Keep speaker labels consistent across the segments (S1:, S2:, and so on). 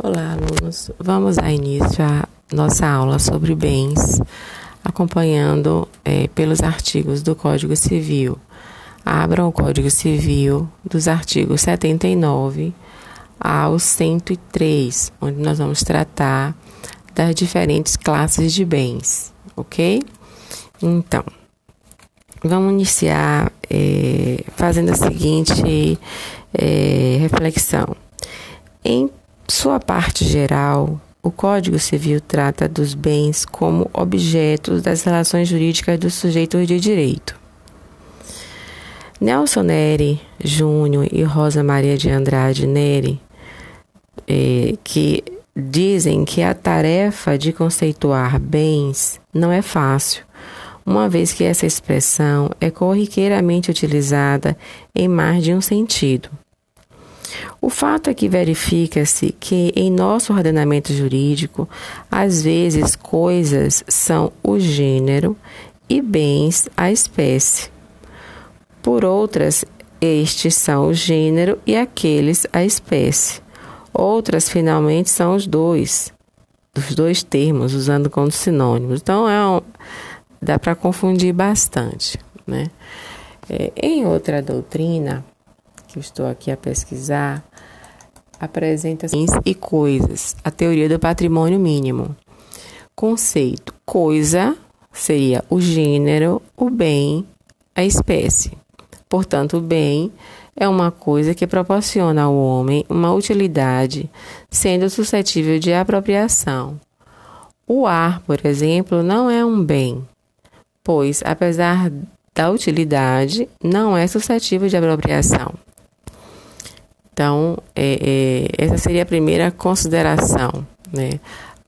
S1: Olá, alunos. Vamos dar início à nossa aula sobre bens, acompanhando é, pelos artigos do Código Civil. Abram o Código Civil dos artigos 79 ao 103, onde nós vamos tratar das diferentes classes de bens, ok? Então, vamos iniciar é, fazendo a seguinte é, reflexão. Em sua parte geral, o Código Civil trata dos bens como objetos das relações jurídicas dos sujeitos de direito. Nelson Neri Júnior e Rosa Maria de Andrade Neri, eh, que dizem que a tarefa de conceituar bens não é fácil, uma vez que essa expressão é corriqueiramente utilizada em mais de um sentido. O fato é que verifica-se que em nosso ordenamento jurídico, às vezes coisas são o gênero e bens a espécie. Por outras, estes são o gênero e aqueles a espécie. Outras, finalmente, são os dois, os dois termos, usando como sinônimos. Então, é um, dá para confundir bastante. Né? É, em outra doutrina, que eu estou aqui a pesquisar, apresenta e coisas, a teoria do patrimônio mínimo. Conceito: coisa seria o gênero, o bem, a espécie. Portanto, o bem é uma coisa que proporciona ao homem uma utilidade, sendo suscetível de apropriação. O ar, por exemplo, não é um bem, pois, apesar da utilidade, não é suscetível de apropriação. Então, é, é, essa seria a primeira consideração. Né?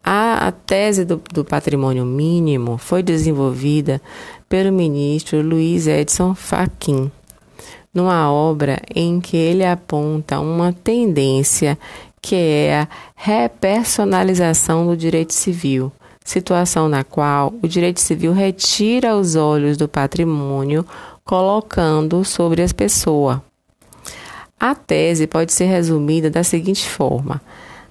S1: A, a tese do, do, patrimônio mínimo foi desenvolvida pelo ministro Luiz Edson Fachin, numa obra em que ele aponta uma tendência que é a repersonalização do direito civil, situação na qual o direito civil retira os olhos do patrimônio, colocando sobre as pessoas. A tese pode ser resumida da seguinte forma: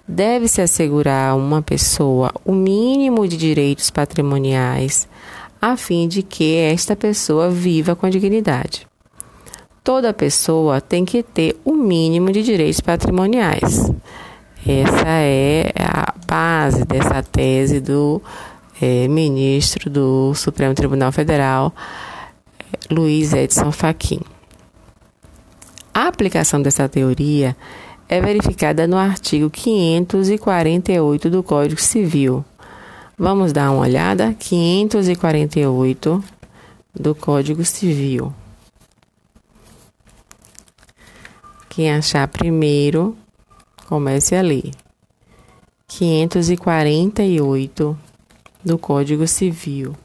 S1: deve-se assegurar a uma pessoa o mínimo de direitos patrimoniais, a fim de que esta pessoa viva com dignidade. Toda pessoa tem que ter o mínimo de direitos patrimoniais. Essa é a base dessa tese do é, ministro do Supremo Tribunal Federal, Luiz Edson Fachin. A aplicação dessa teoria é verificada no artigo 548 do Código Civil. Vamos dar uma olhada? 548 do Código Civil. Quem achar primeiro, comece a ler. 548 do Código Civil.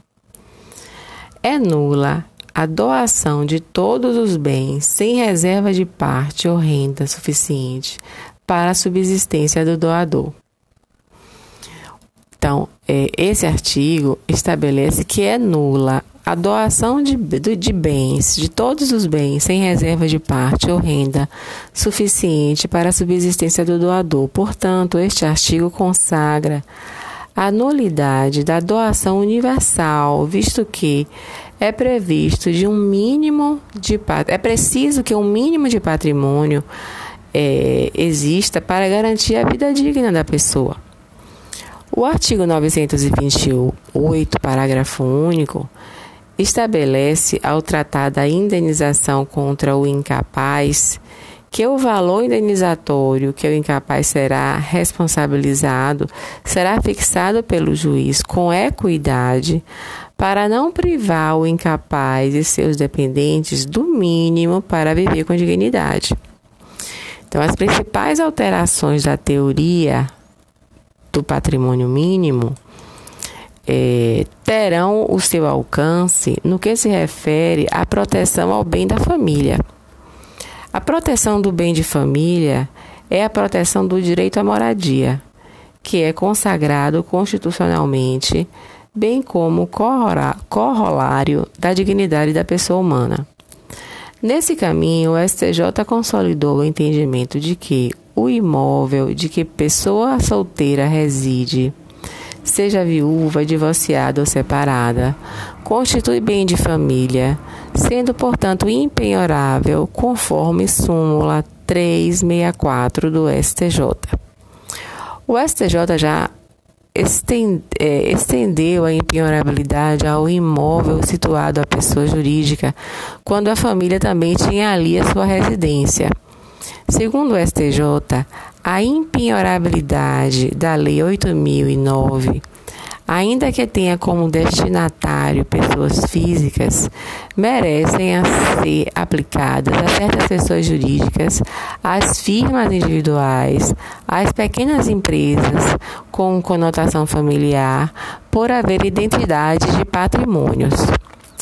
S1: É nula a doação de todos os bens sem reserva de parte ou renda suficiente para a subsistência do doador. Então, é, esse artigo estabelece que é nula a doação de, de bens, de todos os bens, sem reserva de parte ou renda suficiente para a subsistência do doador. Portanto, este artigo consagra a nulidade da doação universal, visto que é previsto de um mínimo de é preciso que um mínimo de patrimônio é, exista para garantir a vida digna da pessoa. O artigo 928, parágrafo único, estabelece, ao tratar da indenização contra o incapaz, que o valor indenizatório que o incapaz será responsabilizado será fixado pelo juiz com equidade para não privar o incapaz e seus dependentes do mínimo para viver com dignidade. Então, as principais alterações da teoria do patrimônio mínimo é, terão o seu alcance no que se refere à proteção ao bem da família. A proteção do bem de família é a proteção do direito à moradia, que é consagrado constitucionalmente, bem como corolário da dignidade da pessoa humana. Nesse caminho, o STJ consolidou o entendimento de que o imóvel de que pessoa solteira reside, seja viúva, divorciada ou separada, constitui bem de família, sendo, portanto, impenhorável, conforme súmula 364 do STJ. O STJ já estendeu a impenhorabilidade ao imóvel situado à pessoa jurídica, quando a família também tinha ali a sua residência. Segundo o STJ, a impenhorabilidade da Lei 8009 ainda que tenha como destinatário pessoas físicas, merecem ser aplicadas a certas pessoas jurídicas, às firmas individuais, às pequenas empresas com conotação familiar, por haver identidade de patrimônios.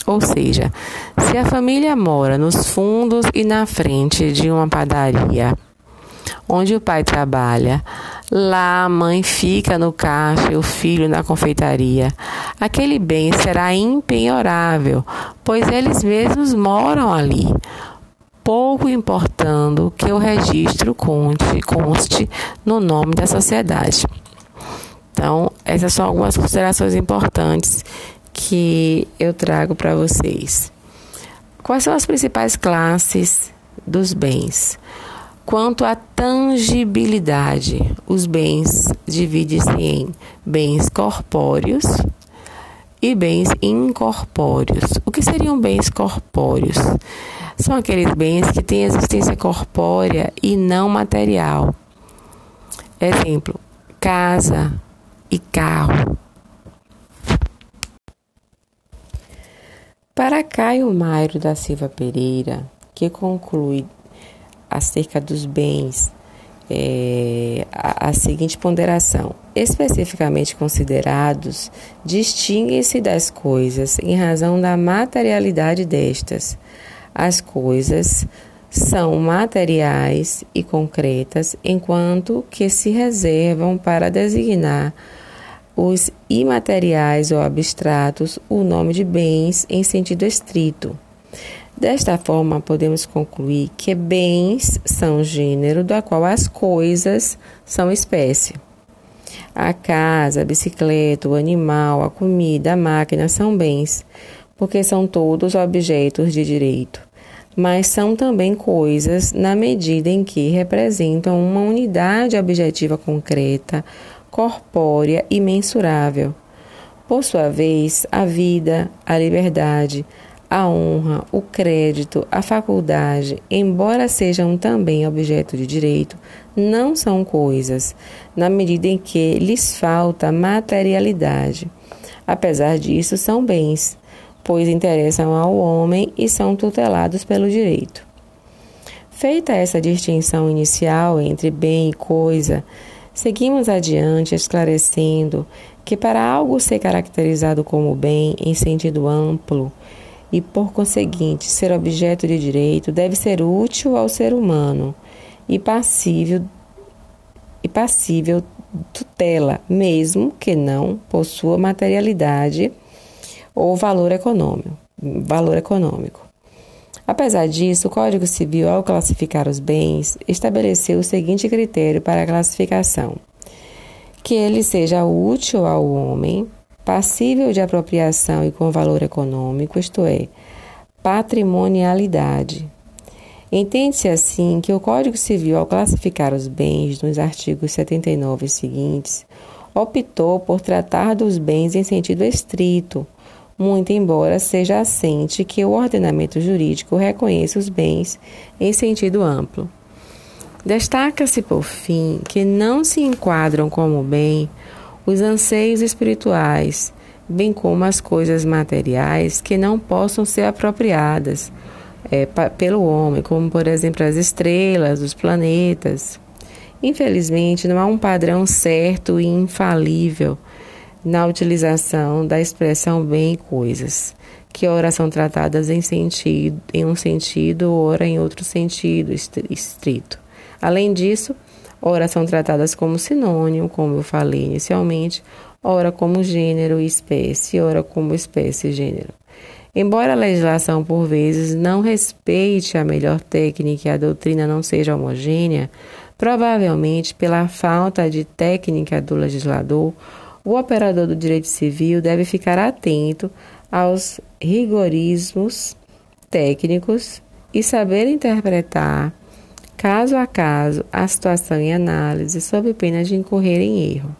S1: Ou seja, se a família mora nos fundos e na frente de uma padaria, onde o pai trabalha. Lá a mãe fica no caixa e o filho na confeitaria. Aquele bem será impenhorável, pois eles mesmos moram ali. Pouco importando que o registro conte, conste no nome da sociedade. Então, essas são algumas considerações importantes que eu trago para vocês. Quais são as principais classes dos bens? Quanto à tangibilidade, os bens dividem-se em bens corpóreos e bens incorpóreos. O que seriam bens corpóreos? São aqueles bens que têm existência corpórea e não material. Exemplo: casa e carro. Para Caio Mairo da Silva Pereira, que conclui acerca dos bens é, a, a, seguinte ponderação: especificamente considerados, distinguem-se das coisas em razão da materialidade destas. As coisas são materiais e concretas, enquanto que se reservam para designar os imateriais ou abstratos o nome de bens em sentido estrito. Desta forma, podemos concluir que bens são gênero do qual as coisas são espécie. A casa, a bicicleta, o animal, a comida, a máquina são bens, porque são todos objetos de direito, mas são também coisas na medida em que representam uma unidade objetiva concreta, corpórea e mensurável. Por sua vez, a vida, a liberdade, a honra, o crédito, a faculdade, embora sejam também objeto de direito, não são coisas, na medida em que lhes falta materialidade. Apesar disso, são bens, pois interessam ao homem e são tutelados pelo direito. Feita essa distinção inicial entre bem e coisa, seguimos adiante esclarecendo que para algo ser caracterizado como bem em sentido amplo, e, por conseguinte, ser objeto de direito deve ser útil ao ser humano e passível e passível tutela, mesmo que não possua materialidade ou valor econômico. Valor econômico. Apesar disso, o Código Civil, ao classificar os bens, estabeleceu o seguinte critério para a classificação: que ele seja útil ao homem, passível de apropriação e com valor econômico, isto é, patrimonialidade. Entende-se assim que o Código Civil, ao classificar os bens nos artigos 79 e seguintes, optou por tratar dos bens em sentido estrito, muito embora seja assente que o ordenamento jurídico reconheça os bens em sentido amplo. Destaca-se, por fim, que não se enquadram como bem os anseios espirituais, bem como as coisas materiais que não possam ser apropriadas é, pelo homem, como por exemplo as estrelas, os planetas. Infelizmente, não há um padrão certo e infalível na utilização da expressão bem e coisas, que ora são tratadas em, sentido, em um sentido, ora em outro sentido estrito. Além disso, ora são tratadas como sinônimo, como eu falei inicialmente, ora como gênero e espécie, ora como espécie e gênero. Embora a legislação, por vezes, não respeite a melhor técnica e a doutrina não seja homogênea, Provavelmente pela falta de técnica do legislador, o operador do direito civil deve ficar atento aos rigorismos técnicos e saber interpretar, caso a caso, a situação em análise, sob pena de incorrer em erro.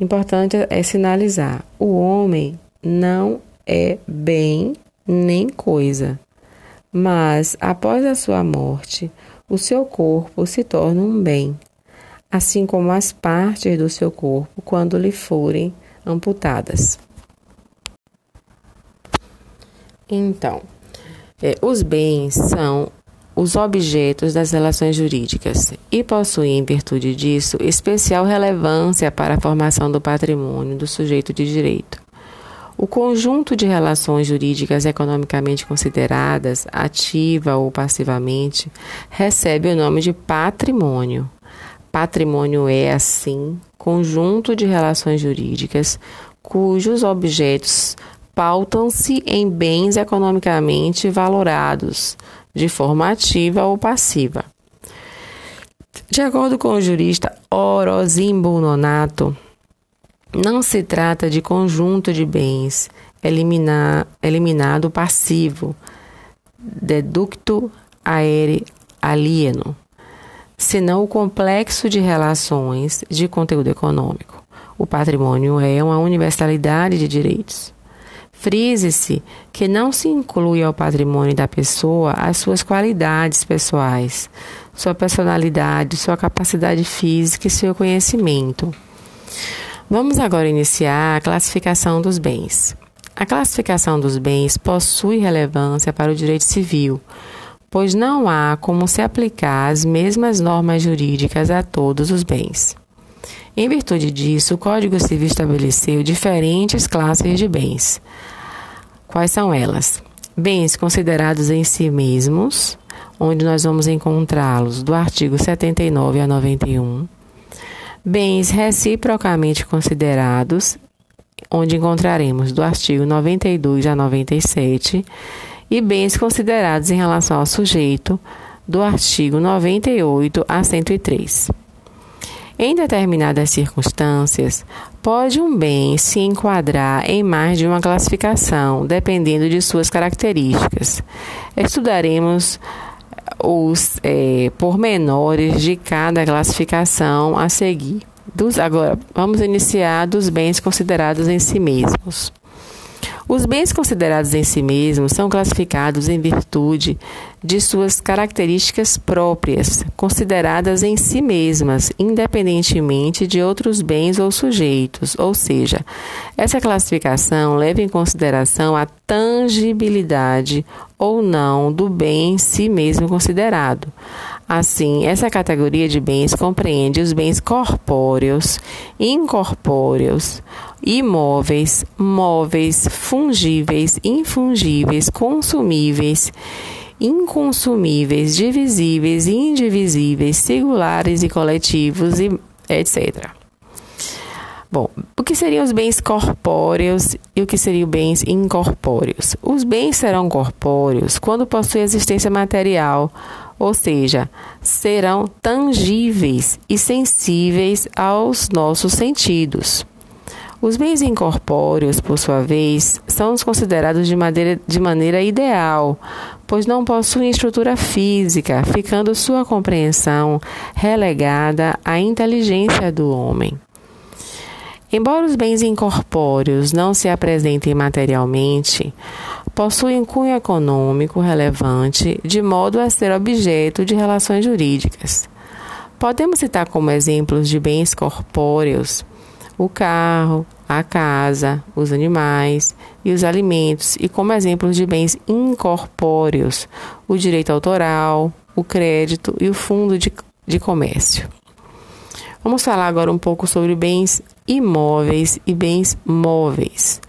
S1: Importante é sinalizar: o homem não é bem nem coisa, mas após a sua morte, o seu corpo se torna um bem, assim como as partes do seu corpo quando lhe forem amputadas. Então, é, os bens são os objetos das relações jurídicas e possuem, em virtude disso, especial relevância para a formação do patrimônio do sujeito de direito. O conjunto de relações jurídicas economicamente consideradas, ativa ou passivamente, recebe o nome de patrimônio. Patrimônio é, assim, conjunto de relações jurídicas cujos objetos pautam-se em bens economicamente valorados, de forma ativa ou passiva. De acordo com o jurista Orozimbo Nonato, não se trata de conjunto de bens eliminar, eliminado passivo, deducto aere alieno, senão o complexo de relações de conteúdo econômico. O patrimônio é uma universalidade de direitos. Frise-se que não se inclui ao patrimônio da pessoa as suas qualidades pessoais, sua personalidade, sua capacidade física e seu conhecimento. Vamos agora iniciar a classificação dos bens. A classificação dos bens possui relevância para o direito civil, pois não há como se aplicar as mesmas normas jurídicas a todos os bens. Em virtude disso, o Código Civil estabeleceu diferentes classes de bens. Quais são elas? Bens considerados em si mesmos, onde nós vamos encontrá-los do artigo 79 a 91. Bens reciprocamente considerados, onde encontraremos do artigo 92 a 97. E bens considerados em relação ao sujeito, do artigo 98 a 103. Em determinadas circunstâncias, pode um bem se enquadrar em mais de uma classificação, dependendo de suas características. Estudaremos os é, pormenores de cada classificação a seguir. Dos, agora, vamos iniciar dos bens considerados em si mesmos. Os bens considerados em si mesmos são classificados em virtude de suas características próprias, consideradas em si mesmas, independentemente de outros bens ou sujeitos. Ou seja, essa classificação leva em consideração a tangibilidade ou não do bem em si mesmo considerado. Assim, essa categoria de bens compreende os bens corpóreos, incorpóreos, imóveis, móveis, fungíveis, infungíveis, consumíveis, inconsumíveis, divisíveis, indivisíveis, singulares e coletivos, e etc. Bom, o que seriam os bens corpóreos e o que seriam bens incorpóreos? Os bens serão corpóreos quando possuem existência material, ou seja, serão tangíveis e sensíveis aos nossos sentidos. Os bens incorpóreos, por sua vez, são considerados de maneira, de maneira ideal, pois não possuem estrutura física, ficando sua compreensão relegada à inteligência do homem. Embora os bens incorpóreos não se apresentem materialmente, possuem cunho econômico relevante, de modo a ser objeto de relações jurídicas. Podemos citar como exemplos de bens corpóreos o carro, a casa, os animais e os alimentos, e como exemplos de bens incorpóreos, o direito autoral, o crédito e o fundo de, de comércio. Vamos falar agora um pouco sobre bens imóveis e bens móveis.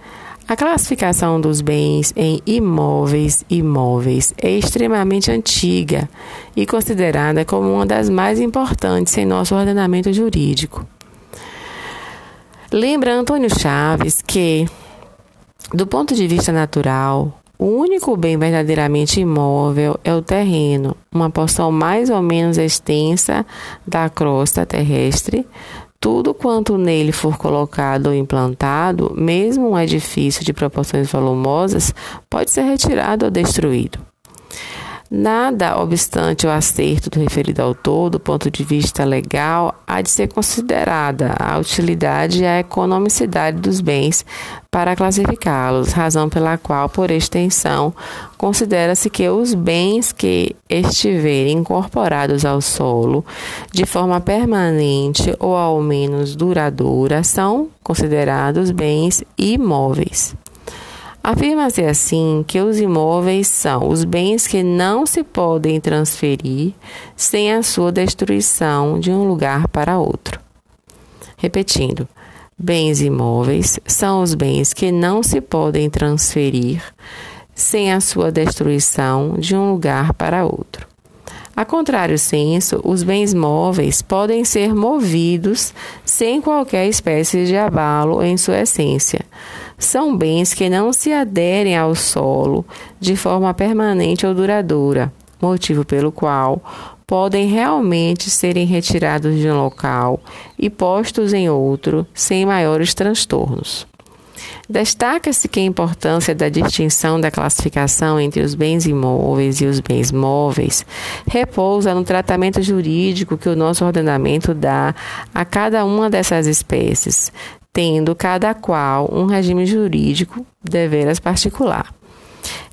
S1: A classificação dos bens em imóveis e móveis é extremamente antiga e considerada como uma das mais importantes em nosso ordenamento jurídico. Lembra Antônio Chaves que, do ponto de vista natural, O único bem verdadeiramente imóvel é o terreno, uma porção mais ou menos extensa da crosta terrestre. Tudo quanto nele for colocado ou implantado, mesmo um edifício de proporções volumosas, pode ser retirado ou destruído. Nada obstante o acerto do referido autor, do ponto de vista legal, há de ser considerada a utilidade e a economicidade dos bens para classificá-los, razão pela qual, por extensão, considera-se que os bens que estiverem incorporados ao solo de forma permanente ou ao menos duradoura são considerados bens imóveis. Afirma-se assim que os imóveis são os bens que não se podem transferir sem a sua destruição de um lugar para outro. Repetindo, bens imóveis são os bens que não se podem transferir sem a sua destruição de um lugar para outro. A contrário senso, os bens móveis podem ser movidos sem qualquer espécie de abalo em sua essência são bens que não se aderem ao solo de forma permanente ou duradoura, motivo pelo qual podem realmente serem retirados de um local e postos em outro sem maiores transtornos. Destaca-se que a importância da distinção da classificação entre os bens imóveis e os bens móveis repousa no tratamento jurídico que o nosso ordenamento dá a cada uma dessas espécies, tendo cada qual um regime jurídico deveras particular.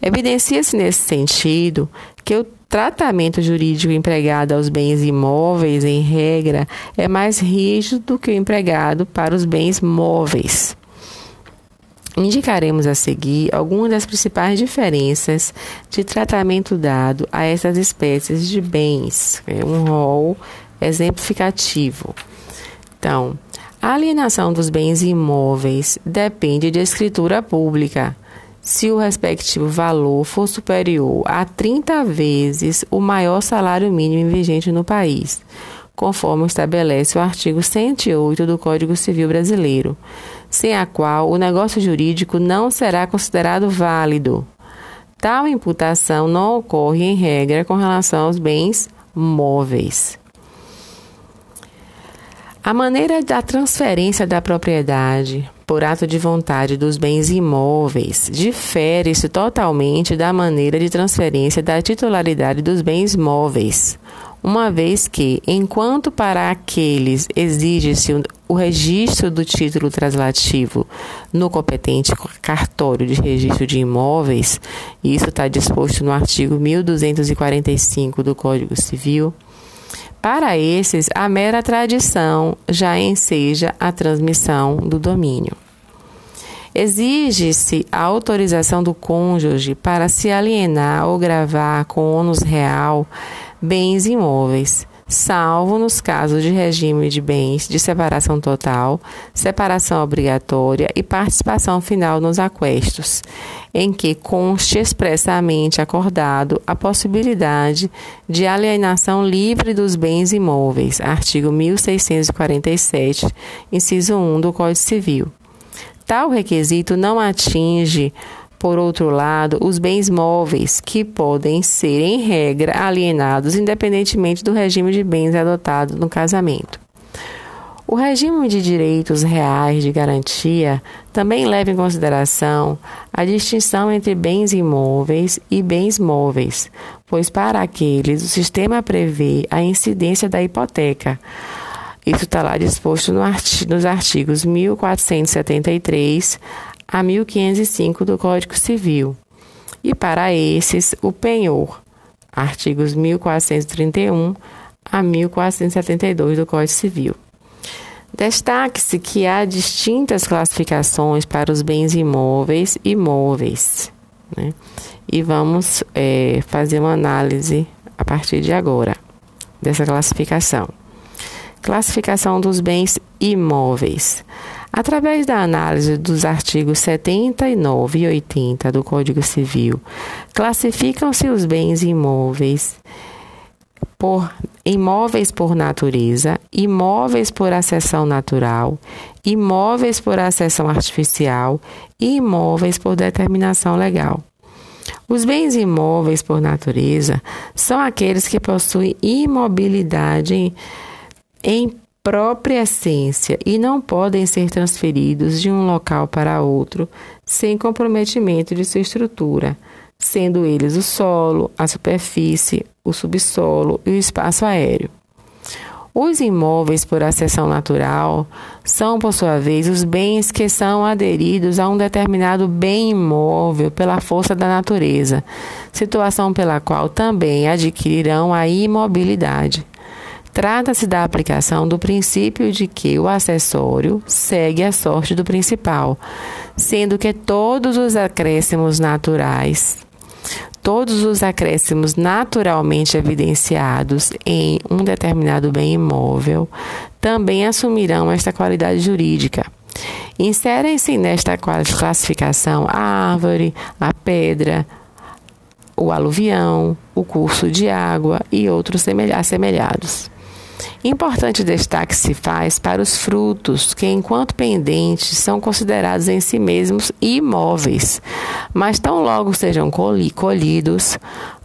S1: Evidencia-se nesse sentido que o tratamento jurídico empregado aos bens imóveis, em regra, é mais rígido do que o empregado para os bens móveis. Indicaremos a seguir algumas das principais diferenças de tratamento dado a essas espécies de bens, é um rol exemplificativo. Então, a alienação dos bens imóveis depende de escritura pública. Se o respectivo valor for superior a 30 vezes o maior salário mínimo vigente no país, conforme estabelece o artigo 108 do Código Civil Brasileiro, sem a qual o negócio jurídico não será considerado válido. Tal imputação não ocorre em regra com relação aos bens móveis. A maneira da transferência da propriedade por ato de vontade dos bens imóveis difere-se totalmente da maneira de transferência da titularidade dos bens móveis, uma vez que, enquanto para aqueles exige-se o registro do título translativo no competente cartório de registro de imóveis, isso está disposto no artigo 1245 do Código Civil para esses, a mera tradição já enseja a transmissão do domínio. Exige-se a autorização do cônjuge para se alienar ou gravar com ônus real bens imóveis, salvo nos casos de regime de bens de separação total, separação obrigatória e participação final nos aquestos, em que conste expressamente acordado a possibilidade de alienação livre dos bens imóveis, artigo 1647, inciso 1 do Código Civil. Tal requisito não atinge por outro lado, os bens móveis, que podem ser, em regra, alienados independentemente do regime de bens adotado no casamento. O regime de direitos reais de garantia também leva em consideração a distinção entre bens imóveis e bens móveis, pois para aqueles o sistema prevê a incidência da hipoteca. Isso está lá disposto no artigo, nos artigos 1473 a 1505 do Código Civil. E para esses, o penhor, artigos 1431 a 1472 do Código Civil. Destaque-se que há distintas classificações para os bens imóveis e móveis. Né? E vamos é, fazer uma análise a partir de agora dessa classificação. Classificação dos bens imóveis. Através da análise dos artigos 79 e 80 do Código Civil, classificam-se os bens imóveis por imóveis por natureza, imóveis por acessão natural, imóveis por acessão artificial e imóveis por determinação legal. Os bens imóveis, por natureza, são aqueles que possuem imobilidade em própria essência e não podem ser transferidos de um local para outro sem comprometimento de sua estrutura, sendo eles o solo, a superfície, o subsolo e o espaço aéreo. Os imóveis por acessão natural são, por sua vez, os bens que são aderidos a um determinado bem imóvel pela força da natureza, situação pela qual também adquirirão a imobilidade. Trata-se da aplicação do princípio de que o acessório segue a sorte do principal, sendo que todos os acréscimos naturais todos os acréscimos naturalmente evidenciados em um determinado bem imóvel também assumirão esta qualidade jurídica. Inserem-se nesta classificação a árvore, a pedra, o aluvião, o curso de água e outros assemelhados. Importante destaque se faz para os frutos, que, enquanto pendentes, são considerados em si mesmos imóveis, mas tão logo sejam colhidos,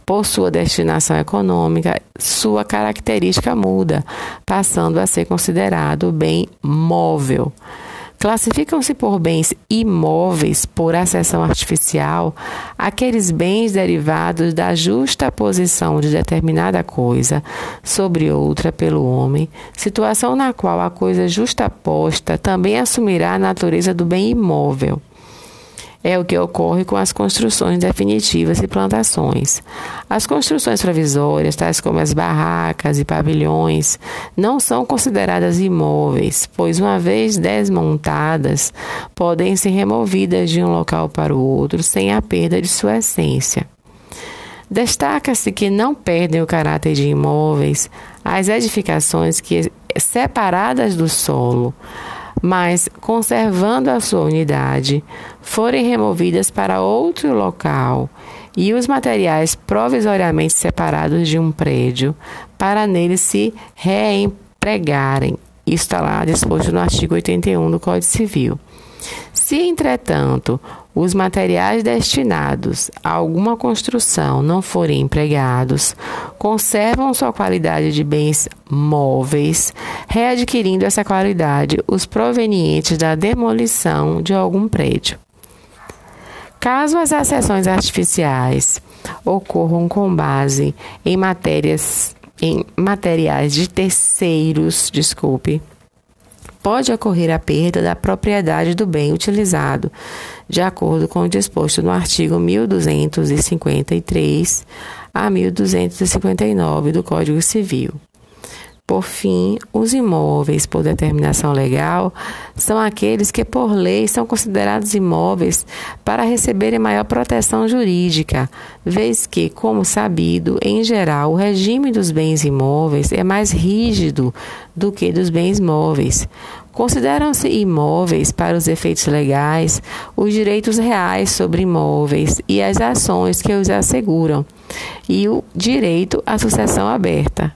S1: por sua destinação econômica, sua característica muda, passando a ser considerado bem móvel. Classificam-se por bens imóveis por acessão artificial aqueles bens derivados da justa posição de determinada coisa sobre outra pelo homem, situação na qual a coisa justaposta também assumirá a natureza do bem imóvel. É o que ocorre com as construções definitivas e plantações. As construções provisórias, tais como as barracas e pavilhões, não são consideradas imóveis, pois, uma vez desmontadas, podem ser removidas de um local para o outro sem a perda de sua essência. Destaca-se que não perdem o caráter de imóveis as edificações que, separadas do solo, mas conservando a sua unidade, forem removidas para outro local e os materiais provisoriamente separados de um prédio para nele se reempregarem. Isso está lá disposto no artigo 81 do Código Civil. Se, entretanto, os materiais destinados a alguma construção não forem empregados, conservam sua qualidade de bens móveis, readquirindo essa qualidade os provenientes da demolição de algum prédio. Caso as acessões artificiais ocorram com base em matérias em materiais de terceiros, desculpe, pode ocorrer a perda da propriedade do bem utilizado, de acordo com o disposto no artigo 1253 a 1259 do Código Civil. Por fim, os imóveis por determinação legal são aqueles que, por lei, são considerados imóveis para receberem maior proteção jurídica, vez que, como sabido, em geral, o regime dos bens imóveis é mais rígido do que dos bens móveis. Consideram-se imóveis, para os efeitos legais, os direitos reais sobre imóveis e as ações que os asseguram, e o direito à sucessão aberta.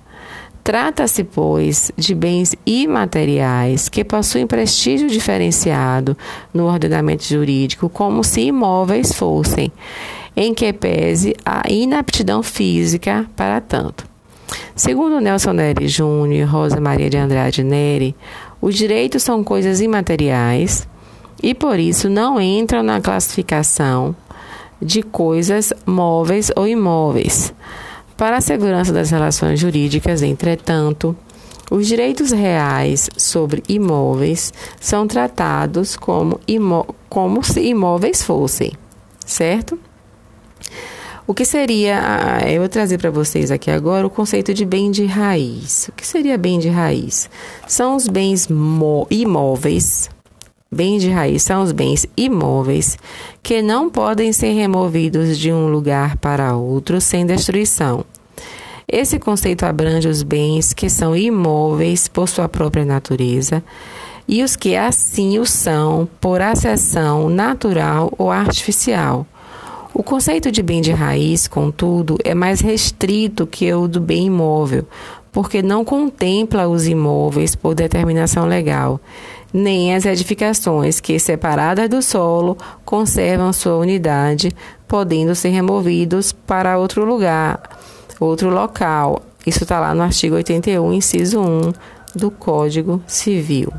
S1: Trata-se, pois, de bens imateriais que possuem prestígio diferenciado no ordenamento jurídico, como se imóveis fossem, em que pese a inaptidão física para tanto. Segundo Nelson Neri Júnior e Rosa Maria de Andrade Neri, os direitos são coisas imateriais e, por isso, não entram na classificação de coisas móveis ou imóveis. Para a segurança das relações jurídicas, entretanto, os direitos reais sobre imóveis são tratados como, imó como se imóveis fossem, certo? O que seria, eu vou trazer para vocês aqui agora o conceito de bem de raiz. O que seria bem de raiz? São os bens imóveis Bens de raiz são os bens imóveis que não podem ser removidos de um lugar para outro sem destruição. Esse conceito abrange os bens que são imóveis por sua própria natureza e os que assim o são por acessão natural ou artificial. O conceito de bem de raiz, contudo, é mais restrito que o do bem imóvel, porque não contempla os imóveis por determinação legal, nem as edificações que, separadas do solo, conservam sua unidade, podendo ser removidos para outro lugar, outro local. Isso está lá no artigo 81, inciso 1 do Código Civil.